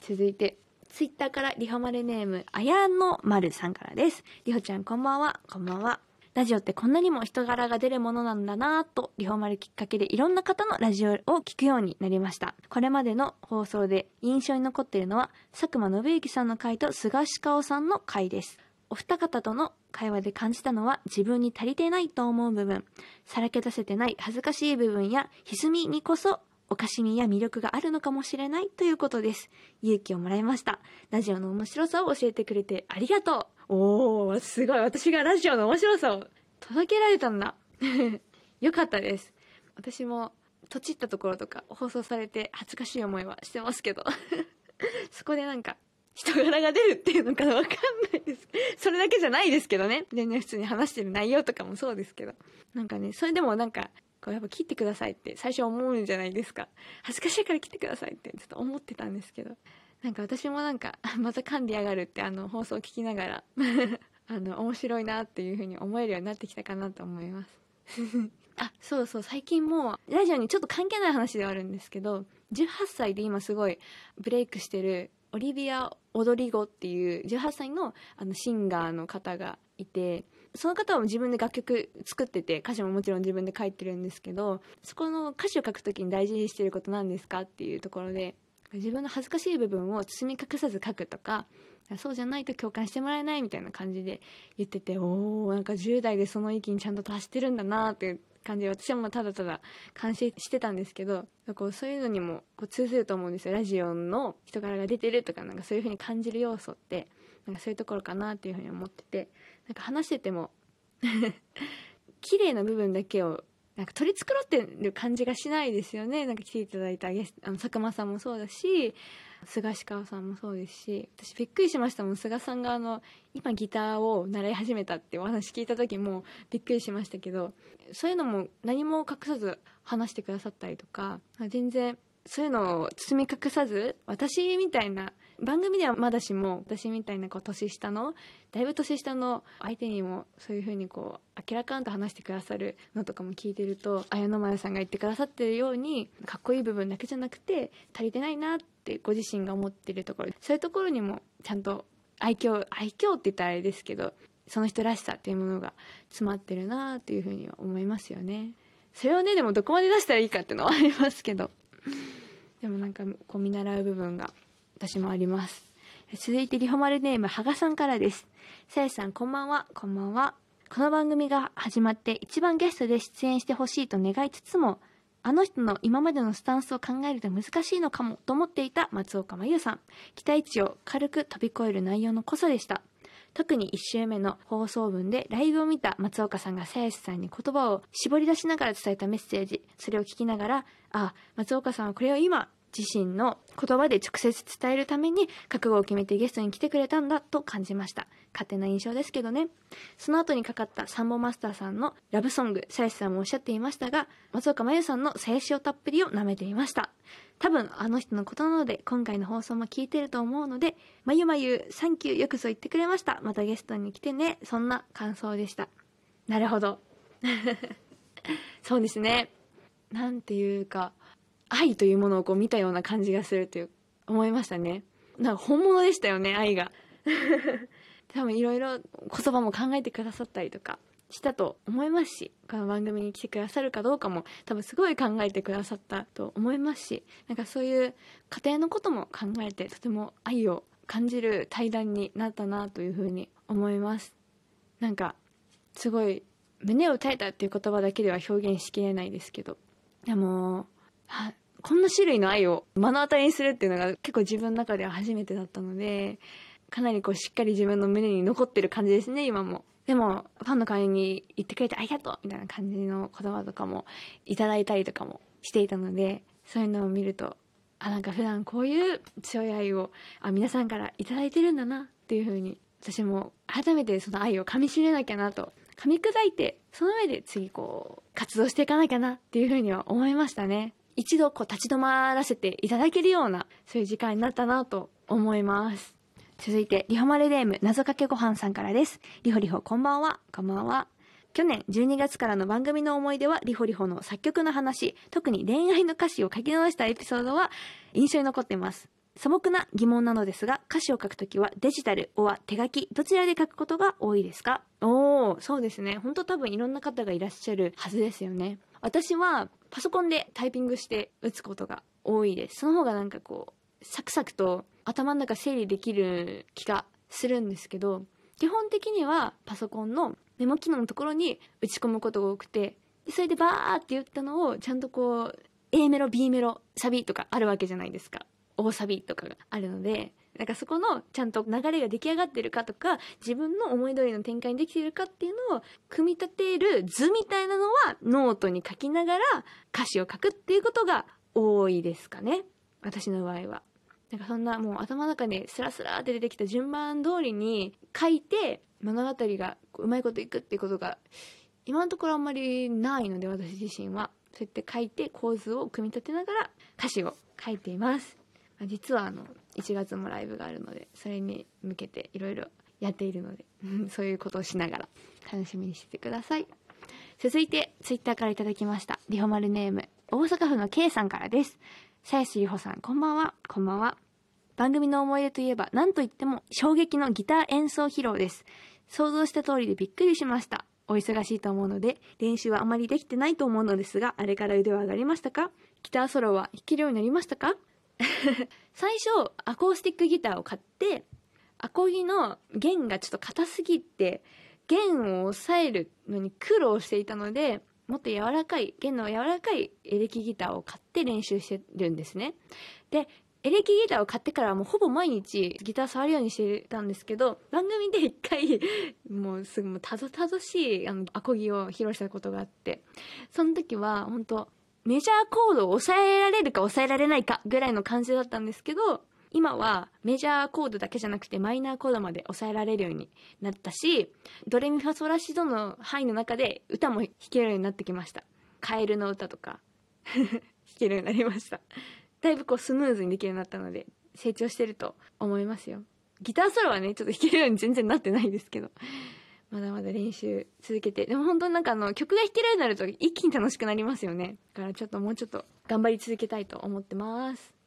続いて、ツイッターからリホマルネーム、あやのまるさんからです。リホちゃんこんばんは、こんばんは。ラジオってこんなにも人柄が出るものなんだなぁと、リホマルきっかけでいろんな方のラジオを聞くようになりました。これまでの放送で印象に残っているのは、佐久間信之さんの回と菅氏香さんの回です。お二方との会話で感じたのは自分に足りてないと思う部分、さらけ出せてない恥ずかしい部分や歪みにこそおかしみや魅力があるのかもしれないということです。勇気をもらいました。ラジオの面白さを教えてくれてありがとう。おー、すごい。私がラジオの面白さを届けられたんだ。よかったです。私も、とちったところとか放送されて恥ずかしい思いはしてますけど。そこでなんか、人柄が出るっていうのかわかんないです。それだけじゃないですけどね。全然普通に話してる内容とかもそうですけど。なんかね、それでもなんか、こうやっぱ切ってくださいって最初思うんじゃないですか。恥ずかしいから切ってくださいってちょっと思ってたんですけど。なんか私もなんか、また噛んでやがるってあの放送を聞きながら、あの、面白いなっていう風に思えるようになってきたかなと思います。あ、そうそう、最近もう、ラジオにちょっと関係ない話ではあるんですけど、18歳で今すごいブレイクしてる、オリビア・オドリゴっていう18歳のあのシンガーの方がいて、その方は自分で楽曲作ってて、歌詞ももちろん自分で書いてるんですけど、そこの歌詞を書くときに大事にしてることなんですかっていうところで、自分の恥ずかしい部分を包み隠さず書くとか、そうじゃないと共感してもらえないみたいな感じで言ってて、おー、なんか10代でその域にちゃんと達してるんだなっていう感じで、私はもただただ感心してたんですけど、こうそういうのにもこう通ずると思うんですよ。ラジオの人柄が出てるとか、なんかそういう風に感じる要素って、なんかそういうところかなっていう風に思ってて、なんか話してても、綺麗な部分だけをなんか取り繕ってる感じがしないですよね。なんか来ていただいたゲス、あの、佐久間さんもそうだし、菅氏川さんもそうですし、私びっくりしましたもん。菅さんがあの、今ギターを習い始めたってお話聞いた時もびっくりしましたけど、そういうのも何も隠さず話してくださったりとか、全然そういうのを包み隠さず、私みたいな、番組ではまだしも、私みたいなこう年下の、だいぶ年下の相手にもそういう風にこう、明らかんと話してくださるのとかも聞いてると、綾野丸さんが言ってくださってるように、かっこいい部分だけじゃなくて、足りてないなってご自身が思ってるところ、そういうところにもちゃんと愛嬌、愛嬌って言ったらあれですけど、その人らしさっていうものが詰まってるなっていう風には思いますよね。それをね、でもどこまで出したらいいかっていうのはありますけど。でもなんか、こう見習う部分が私もあります。続いて、リホマルネーム、ハガさんからです。さやさん、こんばんは、こんばんは。この番組が始まって一番ゲストで出演してほしいと願いつつも、あの人の今までのスタンスを考えると難しいのかもと思っていた松岡真優さん。期待値を軽く飛び越える内容の濃さでした。特に1週目の放送分でライブを見た松岡さんがさやしさんに言葉を絞り出しながら伝えたメッセージ、それを聞きながら、あ、松岡さんはこれを今、自身の言葉で直接伝えるために覚悟を決めてゲストに来てくれたんだと感じました。勝手な印象ですけどね。その後にかかったサンボマスターさんのラブソング、さやしさんもおっしゃっていましたが、松岡真優さんのさやしおたっぷりを舐めていました。多分あの人のことなので、今回の放送も聞いてると思うので、まゆまゆ、サンキューよくぞ言ってくれました。またゲストに来てね。そんな感想でした。なるほど。そうですね。なんていうか、愛というものをこう見たような感じがするという、思いましたね。なんか本物でしたよね、愛が。多分いろいろ言葉も考えてくださったりとかしたと思いますし、この番組に来てくださるかどうかも多分すごい考えてくださったと思いますし、なんかそういう家庭のことも考えてとても愛を感じる対談になったなというふうに思います。なんか、すごい胸を打たれたっていう言葉だけでは表現しきれないですけど、でも、はこんな種類の愛を目の当たりにするっていうのが結構自分の中では初めてだったので、かなりこうしっかり自分の胸に残ってる感じですね、今も。でも、ファンの会に言ってくれてありがとうみたいな感じの言葉とかもいただいたりとかもしていたので、そういうのを見ると、あ、なんか普段こういう強い愛を、あ、皆さんからいただいてるんだなっていうふうに、私も改めてその愛を噛み締めなきゃなと、噛み砕いて、その上で次こう、活動していかなきゃなっていうふうには思いましたね。一度こう立ち止まらせていただけるような、そういう時間になったなと思います。続いて、リホマルレーム謎かけご飯さんからです。リホリホこんばんは。こんばんは。去年12月からの番組の思い出はリホリホの作曲の話、特に恋愛の歌詞を書き直したエピソードは印象に残っています。素朴な疑問なのですが、歌詞を書くときはデジタル、おは手書き、どちらで書くことが多いですか？おー、そうですね。ほんと多分いろんな方がいらっしゃるはずですよね。私はパソコンでタイピングして打つことが多いです。その方がなんかこう、サクサクと頭の中整理できる気がするんですけど、基本的にはパソコンのメモ機能のところに打ち込むことが多くて、それでバーって言ったのをちゃんとこう、A メロ、B メロ、サビとかあるわけじゃないですか。大サビとかがあるので、なんかそこのちゃんと流れが出来上がってるかとか、自分の思い通りの展開にできてるかっていうのを組み立てる図みたいなのはノートに書きながら歌詞を書くっていうことが多いですかね。私の場合は。なんかそんなもう頭の中にスラスラって出てきた順番通りに書いて物語がうまいこといくっていうことが今のところあんまりないので私自身はそうやって書いて構図を組み立てながら歌詞を書いています実はあの1月もライブがあるのでそれに向けていろいろやっているので そういうことをしながら楽しみにしててください。続いてツイッターから頂きましたリホマルネーム大阪府の K さんからです。さやしりほさんこんばんは。こんばんは。番組の思い出といえば何といっても衝撃のギター演奏披露です。想像した通りでびっくりしました。お忙しいと思うので練習はあまりできてないと思うのですがあれから腕は上がりましたか？ギターソロは弾けるようになりましたか？最初アコースティックギターを買ってアコギの弦がちょっと硬すぎて弦を押さえるのに苦労していたのでもっと柔らかい弦の柔らかいエレキギターを買って練習してるんですね。でエレキギターを買ってからもうほぼ毎日ギター触るようにしてたんですけど番組で一回もうすぐもうたどたどしいあのアコギを披露したことがあってその時は本当メジャーコードを抑えられるか抑えられないかぐらいの感じだったんですけど、今はメジャーコードだけじゃなくてマイナーコードまで抑えられるようになったし、ドレミファソラシドの範囲の中で歌も弾けるようになってきました。カエルの歌とか 弾けるようになりました。だいぶこうスムーズにできるようになったので、成長してると思いますよ。ギターソロはね、ちょっと弾けるように全然なってないですけど。まだまだ練習続けて。でも本当なんかあの曲が弾けるようになると一気に楽しくなりますよね。だからちょっともうちょっと頑張り続けたいと思ってます。